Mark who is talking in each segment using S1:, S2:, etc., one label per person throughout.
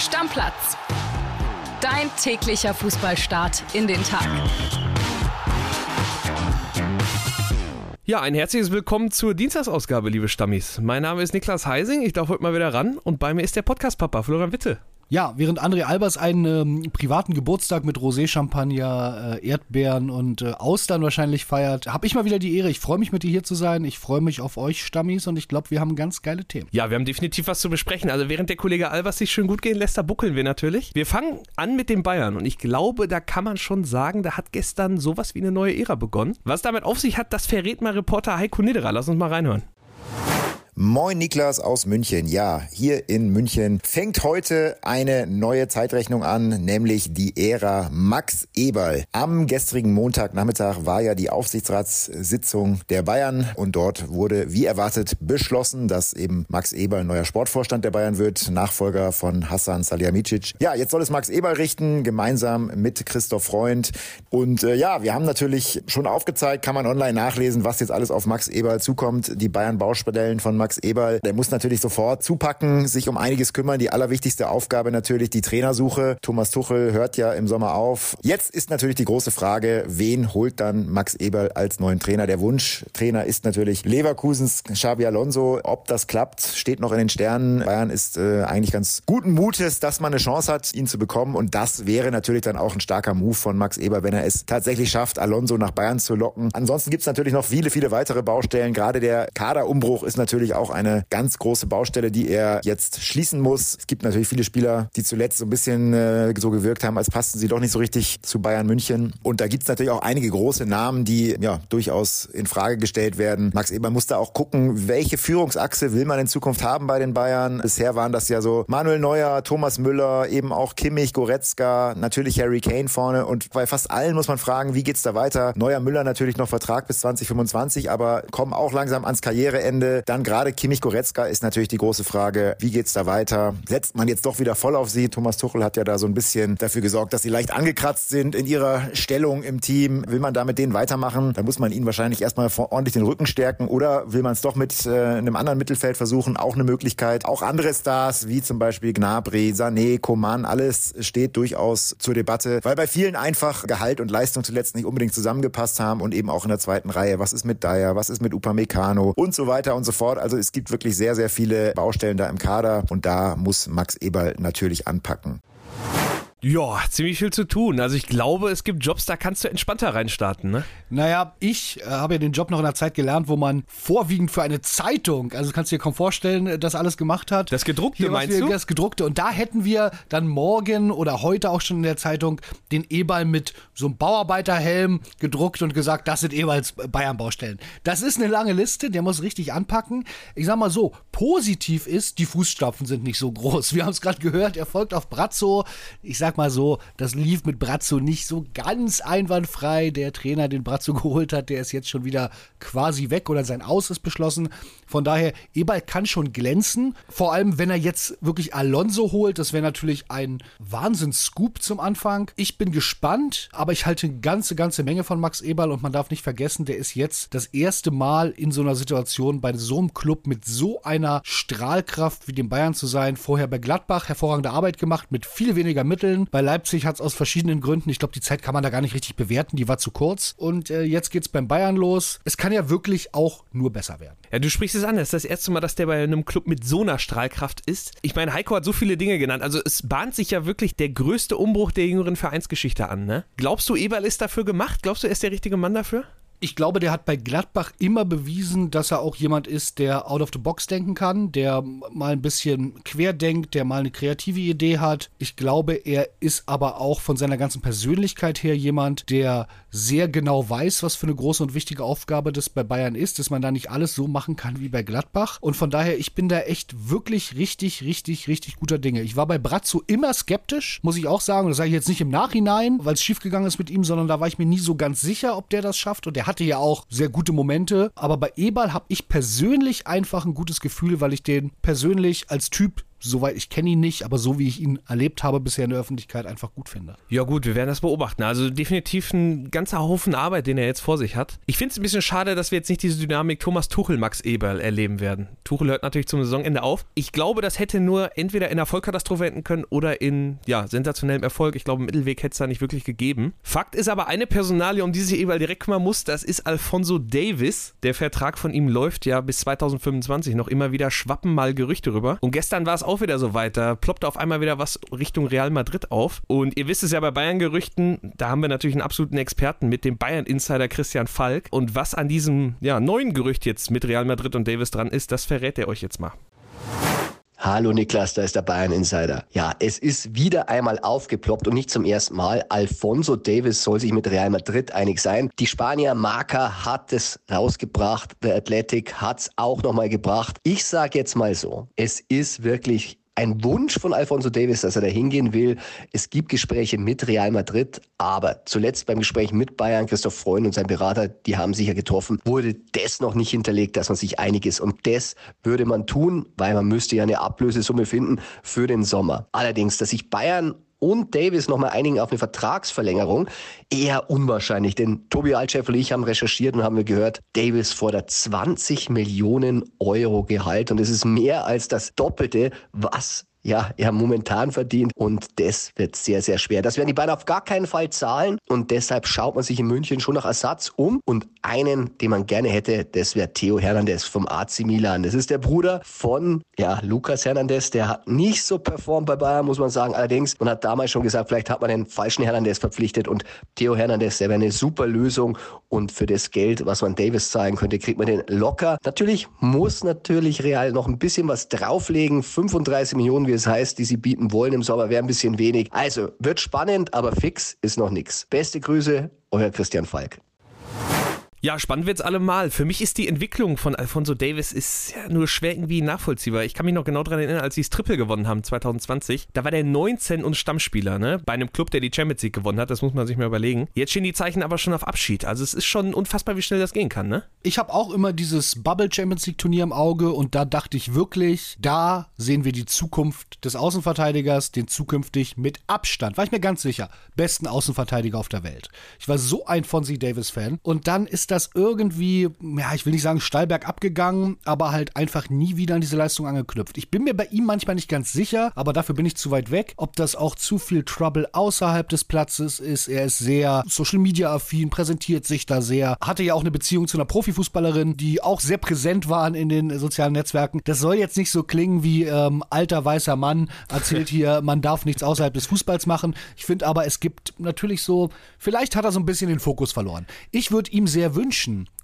S1: Stammplatz. Dein täglicher Fußballstart in den Tag.
S2: Ja, ein herzliches Willkommen zur Dienstagsausgabe, liebe Stammis. Mein Name ist Niklas Heising, ich darf heute mal wieder ran und bei mir ist der Podcast-Papa, Florian Witte.
S3: Ja, während André Albers einen ähm, privaten Geburtstag mit Rosé-Champagner, äh, Erdbeeren und äh, Austern wahrscheinlich feiert, habe ich mal wieder die Ehre. Ich freue mich, mit dir hier zu sein. Ich freue mich auf euch, Stammis, und ich glaube, wir haben ganz geile Themen.
S2: Ja, wir haben definitiv was zu besprechen. Also während der Kollege Albers sich schön gut gehen lässt, da buckeln wir natürlich. Wir fangen an mit den Bayern und ich glaube, da kann man schon sagen, da hat gestern sowas wie eine neue Ära begonnen. Was damit auf sich hat, das verrät mal Reporter Heiko Niederer. Lass uns mal reinhören.
S4: Moin Niklas aus München. Ja, hier in München fängt heute eine neue Zeitrechnung an, nämlich die Ära Max Eberl. Am gestrigen Montagnachmittag war ja die Aufsichtsratssitzung der Bayern und dort wurde wie erwartet beschlossen, dass eben Max Eberl neuer Sportvorstand der Bayern wird, Nachfolger von Hassan Salihamidzic. Ja, jetzt soll es Max Eberl richten, gemeinsam mit Christoph Freund. Und äh, ja, wir haben natürlich schon aufgezeigt, kann man online nachlesen, was jetzt alles auf Max Eberl zukommt. Die Bayern Baustellen von Max Max Eberl, der muss natürlich sofort zupacken, sich um einiges kümmern. Die allerwichtigste Aufgabe natürlich die Trainersuche. Thomas Tuchel hört ja im Sommer auf. Jetzt ist natürlich die große Frage, wen holt dann Max Eberl als neuen Trainer? Der Wunschtrainer ist natürlich Leverkusens Xabi Alonso. Ob das klappt, steht noch in den Sternen. Bayern ist äh, eigentlich ganz guten Mutes, dass man eine Chance hat, ihn zu bekommen. Und das wäre natürlich dann auch ein starker Move von Max Eberl, wenn er es tatsächlich schafft, Alonso nach Bayern zu locken. Ansonsten gibt es natürlich noch viele, viele weitere Baustellen. Gerade der Kaderumbruch ist natürlich auch auch eine ganz große Baustelle, die er jetzt schließen muss. Es gibt natürlich viele Spieler, die zuletzt so ein bisschen äh, so gewirkt haben, als passten sie doch nicht so richtig zu Bayern München. Und da gibt es natürlich auch einige große Namen, die ja durchaus in Frage gestellt werden. Max Eber muss da auch gucken, welche Führungsachse will man in Zukunft haben bei den Bayern. Bisher waren das ja so Manuel Neuer, Thomas Müller, eben auch Kimmich, Goretzka, natürlich Harry Kane vorne. Und bei fast allen muss man fragen, wie geht's da weiter? Neuer Müller natürlich noch Vertrag bis 2025, aber kommen auch langsam ans Karriereende. Dann gerade gerade Kimmich Goretzka ist natürlich die große Frage, wie geht's da weiter? Setzt man jetzt doch wieder voll auf sie? Thomas Tuchel hat ja da so ein bisschen dafür gesorgt, dass sie leicht angekratzt sind in ihrer Stellung im Team. Will man da mit denen weitermachen? Da muss man ihnen wahrscheinlich erstmal ordentlich den Rücken stärken oder will man es doch mit äh, einem anderen Mittelfeld versuchen? Auch eine Möglichkeit. Auch andere Stars, wie zum Beispiel Gnabry, Sané, Coman, alles steht durchaus zur Debatte, weil bei vielen einfach Gehalt und Leistung zuletzt nicht unbedingt zusammengepasst haben und eben auch in der zweiten Reihe. Was ist mit Dyer? Was ist mit Upamecano? Und so weiter und so fort. Also es gibt wirklich sehr, sehr viele Baustellen da im Kader und da muss Max Eberl natürlich anpacken.
S2: Ja, ziemlich viel zu tun. Also ich glaube, es gibt Jobs, da kannst du entspannter reinstarten, ne?
S3: Naja, ich äh, habe ja den Job noch in einer Zeit gelernt, wo man vorwiegend für eine Zeitung, also kannst du dir kaum vorstellen, äh, das alles gemacht hat.
S2: Das gedruckte
S3: Hier,
S2: meinst
S3: wir,
S2: du?
S3: Das gedruckte. Und da hätten wir dann morgen oder heute auch schon in der Zeitung den E-Ball mit so einem Bauarbeiterhelm gedruckt und gesagt, das sind Eberls Bayern-Baustellen. Das ist eine lange Liste, der muss richtig anpacken. Ich sag mal so, positiv ist, die Fußstapfen sind nicht so groß. Wir haben es gerade gehört, er folgt auf Brazzo. Ich sag mal so, das lief mit Brazzo nicht so ganz einwandfrei. Der Trainer, den Brazzo geholt hat, der ist jetzt schon wieder quasi weg oder sein Aus ist beschlossen. Von daher, Eberl kann schon glänzen. Vor allem, wenn er jetzt wirklich Alonso holt. Das wäre natürlich ein Wahnsinns-Scoop zum Anfang. Ich bin gespannt, aber ich halte eine ganze, ganze Menge von Max Eberl und man darf nicht vergessen, der ist jetzt das erste Mal in so einer Situation bei so einem Club mit so einer Strahlkraft wie dem Bayern zu sein. Vorher bei Gladbach hervorragende Arbeit gemacht mit viel weniger Mitteln. Bei Leipzig hat es aus verschiedenen Gründen, ich glaube, die Zeit kann man da gar nicht richtig bewerten, die war zu kurz. Und äh, jetzt es beim Bayern los. Es kann ja wirklich auch nur besser werden.
S2: Ja, du sprichst es an, das ist das erste Mal, dass der bei einem Club mit so einer Strahlkraft ist. Ich meine, Heiko hat so viele Dinge genannt. Also es bahnt sich ja wirklich der größte Umbruch der jüngeren Vereinsgeschichte an, ne? Glaubst du, Eberl ist dafür gemacht? Glaubst du, er ist der richtige Mann dafür?
S3: Ich glaube, der hat bei Gladbach immer bewiesen, dass er auch jemand ist, der out of the box denken kann, der mal ein bisschen querdenkt, der mal eine kreative Idee hat. Ich glaube, er ist aber auch von seiner ganzen Persönlichkeit her jemand, der sehr genau weiß, was für eine große und wichtige Aufgabe das bei Bayern ist, dass man da nicht alles so machen kann wie bei Gladbach. Und von daher, ich bin da echt wirklich richtig, richtig, richtig guter Dinge. Ich war bei Brazzo immer skeptisch, muss ich auch sagen. Das sage ich jetzt nicht im Nachhinein, weil es schiefgegangen ist mit ihm, sondern da war ich mir nie so ganz sicher, ob der das schafft. Und der hatte ja auch sehr gute Momente. Aber bei Eberl habe ich persönlich einfach ein gutes Gefühl, weil ich den persönlich als Typ soweit ich kenne ihn nicht, aber so wie ich ihn erlebt habe bisher in der Öffentlichkeit, einfach gut finde.
S2: Ja gut, wir werden das beobachten. Also definitiv ein ganzer Haufen Arbeit, den er jetzt vor sich hat. Ich finde es ein bisschen schade, dass wir jetzt nicht diese Dynamik Thomas Tuchel, Max Eberl erleben werden. Tuchel hört natürlich zum Saisonende auf. Ich glaube, das hätte nur entweder in einer Vollkatastrophe enden können oder in ja, sensationellem Erfolg. Ich glaube, Mittelweg hätte es da nicht wirklich gegeben. Fakt ist aber eine Personalie, um die sich Eberl direkt kümmern muss, das ist Alfonso Davis. Der Vertrag von ihm läuft ja bis 2025 noch immer wieder schwappen mal Gerüchte rüber. Und gestern war es auch wieder so weit. Da ploppte auf einmal wieder was Richtung Real Madrid auf. Und ihr wisst es ja bei Bayern-Gerüchten, da haben wir natürlich einen absoluten Experten mit dem Bayern-Insider Christian Falk. Und was an diesem ja, neuen Gerücht jetzt mit Real Madrid und Davis dran ist, das verrät er euch jetzt mal.
S5: Hallo Niklas, da ist der Bayern Insider. Ja, es ist wieder einmal aufgeploppt und nicht zum ersten Mal. Alfonso Davis soll sich mit Real Madrid einig sein. Die Spanier Marca hat es rausgebracht. Der Athletic hat es auch nochmal gebracht. Ich sage jetzt mal so, es ist wirklich ein Wunsch von Alfonso Davis, dass er da hingehen will. Es gibt Gespräche mit Real Madrid, aber zuletzt beim Gespräch mit Bayern, Christoph Freund und sein Berater, die haben sich ja getroffen, wurde das noch nicht hinterlegt, dass man sich einig ist. Und das würde man tun, weil man müsste ja eine Ablösesumme finden für den Sommer. Allerdings, dass sich Bayern und Davis nochmal einigen auf eine Vertragsverlängerung. Eher unwahrscheinlich, denn Tobi Altscheffel und ich haben recherchiert und haben gehört, Davis fordert 20 Millionen Euro Gehalt und es ist mehr als das Doppelte, was ja, er momentan verdient und das wird sehr, sehr schwer. Das werden die Bayern auf gar keinen Fall zahlen und deshalb schaut man sich in München schon nach Ersatz um und einen, den man gerne hätte, das wäre Theo Hernandez vom AC Milan. Das ist der Bruder von, ja, Lukas Hernandez, der hat nicht so performt bei Bayern, muss man sagen. Allerdings, man hat damals schon gesagt, vielleicht hat man den falschen Hernandez verpflichtet und Theo Hernandez, der wäre eine super Lösung und für das Geld, was man Davis zahlen könnte, kriegt man den locker. Natürlich muss natürlich Real noch ein bisschen was drauflegen. 35 Millionen wie es heißt, die sie bieten wollen im Sommer, wäre ein bisschen wenig. Also, wird spannend, aber fix ist noch nichts. Beste Grüße, euer Christian Falk.
S2: Ja, spannend wird's allemal. Für mich ist die Entwicklung von Alfonso Davis ist ja nur schwer irgendwie nachvollziehbar. Ich kann mich noch genau daran erinnern, als sie das Triple gewonnen haben 2020. Da war der 19 und Stammspieler, ne? Bei einem Club, der die Champions League gewonnen hat. Das muss man sich mal überlegen. Jetzt stehen die Zeichen aber schon auf Abschied. Also es ist schon unfassbar, wie schnell das gehen kann, ne?
S3: Ich habe auch immer dieses Bubble Champions League Turnier im Auge und da dachte ich wirklich, da sehen wir die Zukunft des Außenverteidigers, den zukünftig mit Abstand, war ich mir ganz sicher, besten Außenverteidiger auf der Welt. Ich war so ein Fonzie Davis Fan und dann ist das irgendwie, ja, ich will nicht sagen steil bergab gegangen, aber halt einfach nie wieder an diese Leistung angeknüpft. Ich bin mir bei ihm manchmal nicht ganz sicher, aber dafür bin ich zu weit weg, ob das auch zu viel Trouble außerhalb des Platzes ist. Er ist sehr Social Media affin, präsentiert sich da sehr, hatte ja auch eine Beziehung zu einer Profifußballerin, die auch sehr präsent waren in den sozialen Netzwerken. Das soll jetzt nicht so klingen wie ähm, alter weißer Mann erzählt hier, man darf nichts außerhalb des Fußballs machen. Ich finde aber, es gibt natürlich so, vielleicht hat er so ein bisschen den Fokus verloren. Ich würde ihm sehr wünschen,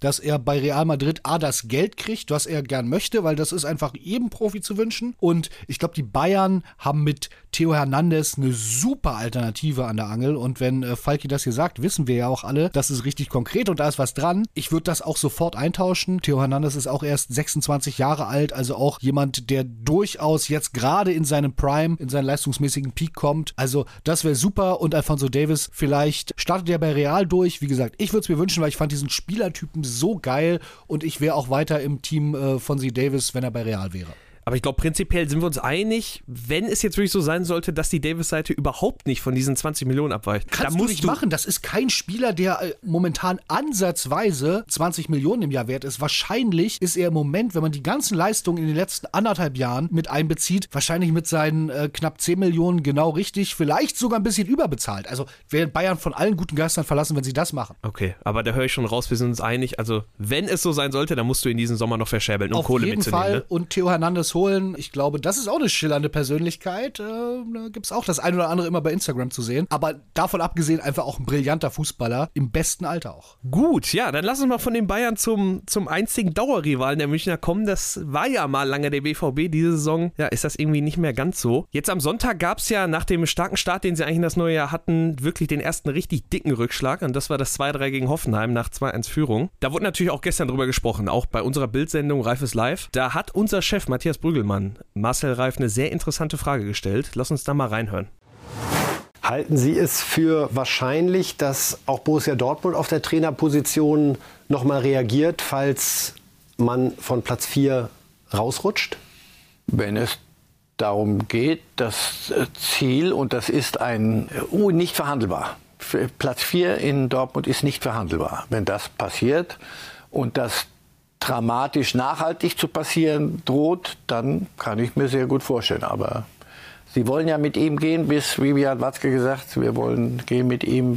S3: dass er bei Real Madrid A das Geld kriegt, was er gern möchte, weil das ist einfach jedem Profi zu wünschen. Und ich glaube, die Bayern haben mit Theo Hernandez eine super Alternative an der Angel. Und wenn äh, Falki das hier sagt, wissen wir ja auch alle, das ist richtig konkret und da ist was dran. Ich würde das auch sofort eintauschen. Theo Hernandez ist auch erst 26 Jahre alt, also auch jemand, der durchaus jetzt gerade in seinem Prime, in seinen leistungsmäßigen Peak kommt. Also das wäre super. Und Alfonso Davis, vielleicht startet er bei Real durch. Wie gesagt, ich würde es mir wünschen, weil ich fand diesen Spielertypen so geil und ich wäre auch weiter im Team äh, von Sie Davis, wenn er bei Real wäre.
S2: Aber ich glaube, prinzipiell sind wir uns einig, wenn es jetzt wirklich so sein sollte, dass die Davis-Seite überhaupt nicht von diesen 20 Millionen abweicht.
S3: Kannst da du nicht du machen. Das ist kein Spieler, der äh, momentan ansatzweise 20 Millionen im Jahr wert ist. Wahrscheinlich ist er im Moment, wenn man die ganzen Leistungen in den letzten anderthalb Jahren mit einbezieht, wahrscheinlich mit seinen äh, knapp 10 Millionen genau richtig, vielleicht sogar ein bisschen überbezahlt. Also wäre Bayern von allen guten Geistern verlassen, wenn sie das machen.
S2: Okay, aber da höre ich schon raus, wir sind uns einig. Also wenn es so sein sollte, dann musst du in diesem Sommer noch verschäbeln, um
S3: Auf
S2: Kohle
S3: jeden
S2: mitzunehmen.
S3: Fall.
S2: Ne?
S3: Und Theo Hernandez holen. Ich glaube, das ist auch eine schillernde Persönlichkeit. Äh, da gibt es auch das eine oder andere immer bei Instagram zu sehen. Aber davon abgesehen einfach auch ein brillanter Fußballer, im besten Alter auch.
S2: Gut, ja, dann lass uns mal von den Bayern zum, zum einzigen Dauerrivalen der Münchner kommen. Das war ja mal lange der BVB. Diese Saison, ja, ist das irgendwie nicht mehr ganz so. Jetzt am Sonntag gab es ja nach dem starken Start, den sie eigentlich in das neue Jahr hatten, wirklich den ersten richtig dicken Rückschlag. Und das war das 2-3 gegen Hoffenheim nach 2-1 Führung. Da wurde natürlich auch gestern drüber gesprochen, auch bei unserer Bildsendung Reifes Live. Da hat unser Chef Matthias Brügelmann Marcel Reif eine sehr interessante Frage gestellt. Lass uns da mal reinhören.
S6: Halten Sie es für wahrscheinlich, dass auch Borussia Dortmund auf der Trainerposition nochmal reagiert, falls man von Platz 4 rausrutscht?
S7: Wenn es darum geht, das Ziel, und das ist ein uh, nicht verhandelbar. Platz 4 in Dortmund ist nicht verhandelbar. Wenn das passiert und das dramatisch nachhaltig zu passieren droht, dann kann ich mir sehr gut vorstellen. Aber Sie wollen ja mit ihm gehen, bis, wie hat Watzke gesagt, wir wollen gehen mit ihm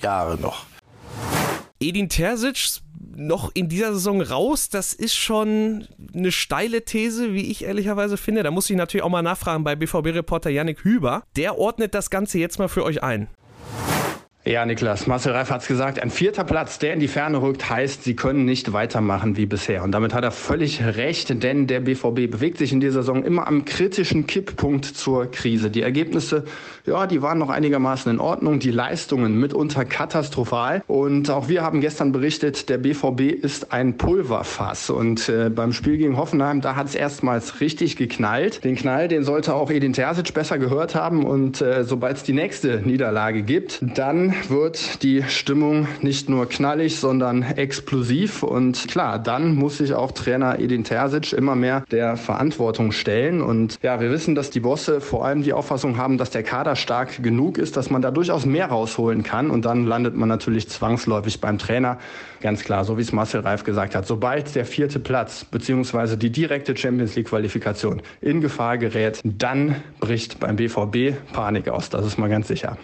S7: Jahre noch.
S2: Edin Terzic noch in dieser Saison raus, das ist schon eine steile These, wie ich ehrlicherweise finde. Da muss ich natürlich auch mal nachfragen bei BVB-Reporter Yannick Hüber. Der ordnet das Ganze jetzt mal für euch ein.
S8: Ja, Niklas, Marcel Reif hat es gesagt, ein vierter Platz, der in die Ferne rückt, heißt, sie können nicht weitermachen wie bisher. Und damit hat er völlig recht, denn der BVB bewegt sich in dieser Saison immer am kritischen Kipppunkt zur Krise. Die Ergebnisse, ja, die waren noch einigermaßen in Ordnung, die Leistungen mitunter katastrophal. Und auch wir haben gestern berichtet, der BVB ist ein Pulverfass. Und äh, beim Spiel gegen Hoffenheim, da hat es erstmals richtig geknallt. Den Knall, den sollte auch Edin Terzic besser gehört haben. Und äh, sobald es die nächste Niederlage gibt, dann wird die Stimmung nicht nur knallig, sondern explosiv. Und klar, dann muss sich auch Trainer Edin Terzic immer mehr der Verantwortung stellen. Und ja, wir wissen, dass die Bosse vor allem die Auffassung haben, dass der Kader stark genug ist, dass man da durchaus mehr rausholen kann. Und dann landet man natürlich zwangsläufig beim Trainer. Ganz klar, so wie es Marcel Reif gesagt hat. Sobald der vierte Platz beziehungsweise die direkte Champions League Qualifikation in Gefahr gerät, dann bricht beim BVB Panik aus. Das ist mal ganz sicher.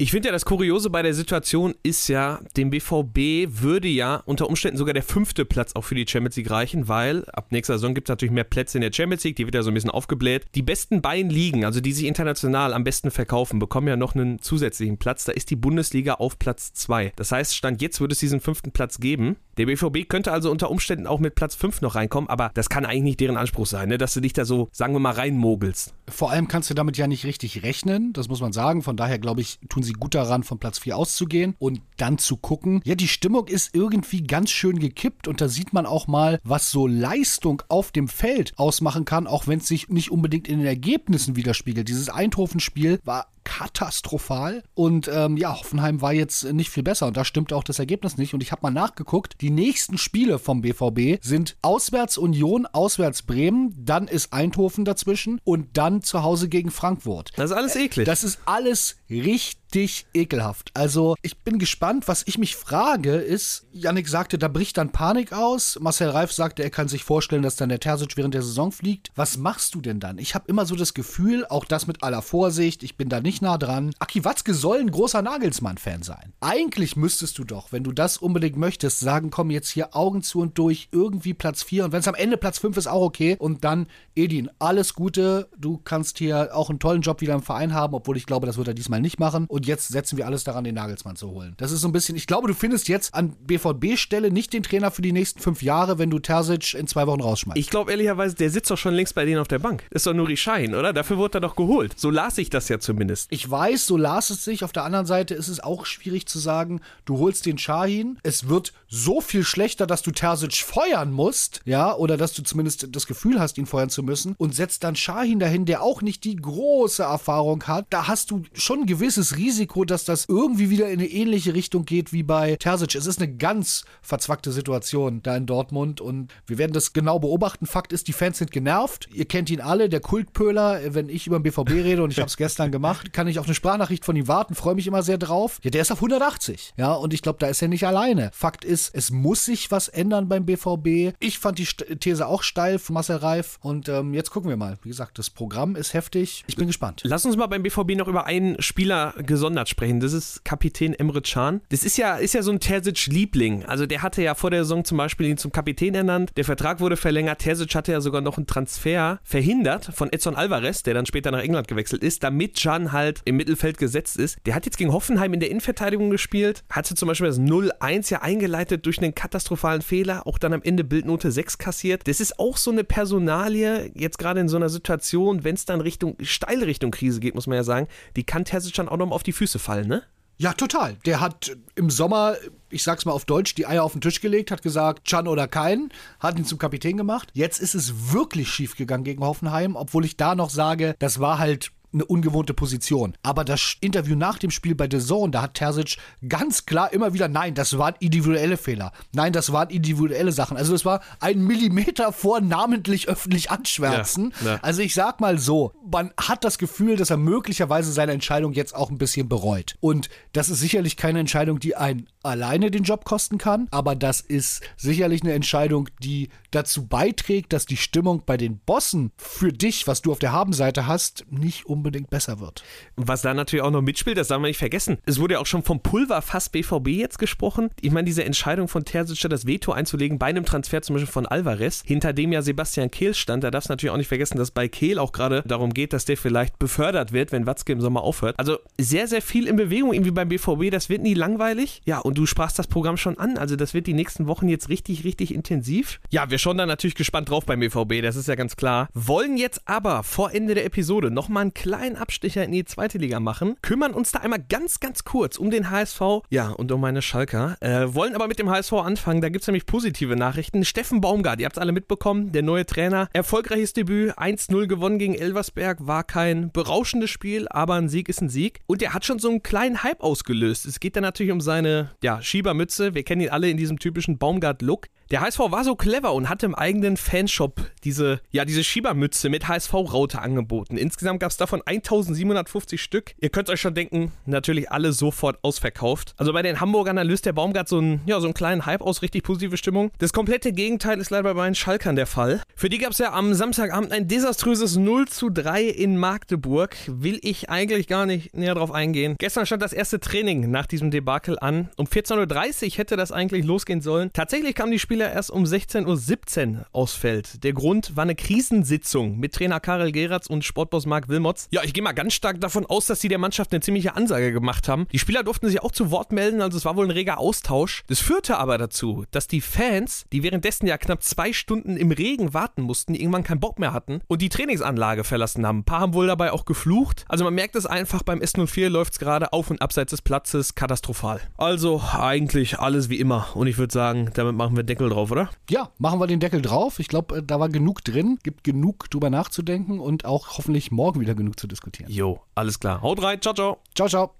S2: Ich finde ja, das Kuriose bei der Situation ist ja, dem BVB würde ja unter Umständen sogar der fünfte Platz auch für die Champions League reichen, weil ab nächster Saison gibt es natürlich mehr Plätze in der Champions League, die wird ja so ein bisschen aufgebläht. Die besten beiden Ligen, also die sich international am besten verkaufen, bekommen ja noch einen zusätzlichen Platz. Da ist die Bundesliga auf Platz zwei. Das heißt, Stand jetzt würde es diesen fünften Platz geben. Der BVB könnte also unter Umständen auch mit Platz fünf noch reinkommen, aber das kann eigentlich nicht deren Anspruch sein, ne? dass du dich da so, sagen wir mal, reinmogelst.
S3: Vor allem kannst du damit ja nicht richtig rechnen, das muss man sagen. Von daher glaube ich, tun sie gut daran, von Platz 4 auszugehen und dann zu gucken. Ja, die Stimmung ist irgendwie ganz schön gekippt und da sieht man auch mal, was so Leistung auf dem Feld ausmachen kann, auch wenn es sich nicht unbedingt in den Ergebnissen widerspiegelt. Dieses Eindhoven-Spiel war katastrophal. Und ähm, ja, Hoffenheim war jetzt nicht viel besser. Und da stimmt auch das Ergebnis nicht. Und ich habe mal nachgeguckt. Die nächsten Spiele vom BVB sind auswärts Union, auswärts Bremen. Dann ist Eindhoven dazwischen. Und dann zu Hause gegen Frankfurt.
S2: Das ist alles eklig.
S3: Das ist alles richtig ekelhaft. Also ich bin gespannt. Was ich mich frage ist, Yannick sagte, da bricht dann Panik aus. Marcel Reif sagte, er kann sich vorstellen, dass dann der Terzic während der Saison fliegt. Was machst du denn dann? Ich habe immer so das Gefühl, auch das mit aller Vorsicht, ich bin da nicht nah dran. Aki Watzke soll ein großer Nagelsmann-Fan sein. Eigentlich müsstest du doch, wenn du das unbedingt möchtest, sagen, komm jetzt hier Augen zu und durch, irgendwie Platz 4 und wenn es am Ende Platz 5 ist, auch okay. Und dann, Edin, alles Gute. Du kannst hier auch einen tollen Job wieder im Verein haben, obwohl ich glaube, das wird er diesmal nicht machen. Und jetzt setzen wir alles daran, den Nagelsmann zu holen. Das ist so ein bisschen, ich glaube, du findest jetzt an BVB-Stelle nicht den Trainer für die nächsten fünf Jahre, wenn du Terzic in zwei Wochen rausschmeißt.
S2: Ich glaube ehrlicherweise, der sitzt doch schon längst bei denen auf der Bank. Ist doch nur die Schein, oder? Dafür wurde er doch geholt. So las ich das ja zumindest.
S3: Ich weiß, so las es sich. Auf der anderen Seite ist es auch schwierig zu sagen, du holst den Shahin. Es wird so viel schlechter, dass du Terzic feuern musst, ja, oder dass du zumindest das Gefühl hast, ihn feuern zu müssen und setzt dann Shahin dahin, der auch nicht die große Erfahrung hat. Da hast du schon ein gewisses Risiko, dass das irgendwie wieder in eine ähnliche Richtung geht wie bei Terzic. Es ist eine ganz verzwackte Situation da in Dortmund und wir werden das genau beobachten. Fakt ist, die Fans sind genervt. Ihr kennt ihn alle, der Kultpöler. Wenn ich über den BVB rede und ich habe es gestern gemacht, kann ich auf eine Sprachnachricht von ihm warten, freue mich immer sehr drauf. Ja, der ist auf 180. Ja, und ich glaube, da ist er nicht alleine. Fakt ist, es muss sich was ändern beim BVB. Ich fand die These auch steil von Marcel Reif und ähm, jetzt gucken wir mal. Wie gesagt, das Programm ist heftig. Ich bin gespannt.
S2: Lass uns mal beim BVB noch über einen Spieler gesondert sprechen. Das ist Kapitän Emre Can. Das ist ja, ist ja so ein Terzic-Liebling. Also der hatte ja vor der Saison zum Beispiel ihn zum Kapitän ernannt. Der Vertrag wurde verlängert. Terzic hatte ja sogar noch einen Transfer verhindert von Edson Alvarez, der dann später nach England gewechselt ist, damit Can halt im Mittelfeld gesetzt ist. Der hat jetzt gegen Hoffenheim in der Innenverteidigung gespielt, hatte zum Beispiel das 0-1 ja eingeleitet durch einen katastrophalen Fehler, auch dann am Ende Bildnote 6 kassiert. Das ist auch so eine Personalie, jetzt gerade in so einer Situation, wenn es dann Richtung, steile Richtung Krise geht, muss man ja sagen, die kann Terzic dann auch noch mal auf die Füße fallen, ne?
S3: Ja, total. Der hat im Sommer, ich sag's mal auf Deutsch, die Eier auf den Tisch gelegt, hat gesagt, Chan oder kein, hat ihn zum Kapitän gemacht. Jetzt ist es wirklich schief gegangen gegen Hoffenheim, obwohl ich da noch sage, das war halt eine ungewohnte Position. Aber das Interview nach dem Spiel bei The Zone, da hat Terzic ganz klar immer wieder, nein, das waren individuelle Fehler. Nein, das waren individuelle Sachen. Also es war ein Millimeter vor namentlich öffentlich anschwärzen.
S2: Ja, ja.
S3: Also ich sag mal so, man hat das Gefühl, dass er möglicherweise seine Entscheidung jetzt auch ein bisschen bereut. Und das ist sicherlich keine Entscheidung, die einen alleine den Job kosten kann, aber das ist sicherlich eine Entscheidung, die dazu beiträgt, dass die Stimmung bei den Bossen für dich, was du auf der Habenseite hast, nicht unbedingt besser wird.
S2: Was da natürlich auch noch mitspielt, das darf man nicht vergessen. Es wurde ja auch schon vom Pulverfass BVB jetzt gesprochen. Ich meine, diese Entscheidung von Terzic, das Veto einzulegen bei einem Transfer zum Beispiel von Alvarez, hinter dem ja Sebastian Kehl stand, da darfst du natürlich auch nicht vergessen, dass bei Kehl auch gerade darum geht, dass der vielleicht befördert wird, wenn Watzke im Sommer aufhört. Also sehr, sehr viel in Bewegung irgendwie beim BVB, das wird nie langweilig. Ja, und du sprachst das Programm schon an, also das wird die nächsten Wochen jetzt richtig, richtig intensiv. Ja, wir schauen da natürlich gespannt drauf beim BVB, das ist ja ganz klar. Wollen jetzt aber vor Ende der Episode nochmal einen kleinen Abstecher in die zweite Liga machen, kümmern uns da einmal ganz, ganz kurz um den HSV, ja, und um meine Schalker. Äh, wollen aber mit dem HSV anfangen, da gibt es nämlich positive Nachrichten. Steffen Baumgart, ihr habt es alle mitbekommen, der neue Trainer, erfolgreiches Debüt, 1-0 gewonnen gegen Elversberg, war kein berauschendes Spiel, aber ein Sieg ist ein Sieg. Und er hat schon so einen kleinen Hype ausgelöst. Es geht dann natürlich um seine, ja, Schiebermütze. Wir kennen ihn alle in diesem typischen Baumgart-Look. Der HSV war so clever und hatte im eigenen Fanshop diese, ja, diese Schiebermütze mit HSV-Raute angeboten. Insgesamt gab es davon 1750 Stück. Ihr könnt euch schon denken, natürlich alle sofort ausverkauft. Also bei den Hamburgern, löst der Baumgart so einen, ja, so einen kleinen Hype aus, richtig positive Stimmung. Das komplette Gegenteil ist leider bei den Schalkern der Fall. Für die gab es ja am Samstagabend ein desaströses 0 zu 3 in Magdeburg. Will ich eigentlich gar nicht näher drauf eingehen. Gestern stand das erste Training nach diesem Debakel an. Um 14.30 Uhr hätte das eigentlich losgehen sollen. Tatsächlich kamen die Spieler erst um 16.17 Uhr aufs Feld. Der Grund war eine Krisensitzung mit Trainer Karel Geratz und Sportboss Marc Wilmots. Ja, ich gehe mal ganz stark davon aus, dass sie der Mannschaft eine ziemliche Ansage gemacht haben. Die Spieler durften sich auch zu Wort melden, also es war wohl ein reger Austausch. Das führte aber dazu, dass die Fans, die währenddessen ja knapp zwei Stunden im Regen warten mussten, irgendwann keinen Bock mehr hatten und die Trainingsanlage verlassen haben. Ein paar haben wohl dabei auch geflucht. Also man merkt es einfach, beim S04 läuft es gerade auf und abseits des Platzes katastrophal. Also eigentlich alles wie immer. Und ich würde sagen, damit machen wir Deckel drauf, oder?
S3: Ja, machen wir den Deckel drauf. Ich glaube, da war genug drin, gibt genug drüber nachzudenken und auch hoffentlich morgen wieder genug zu diskutieren.
S2: Jo, alles klar. Haut rein, ciao, ciao.
S3: Ciao, ciao.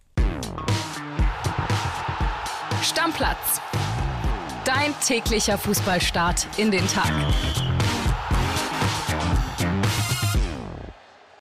S1: Stammplatz. Dein täglicher Fußballstart in den Tag.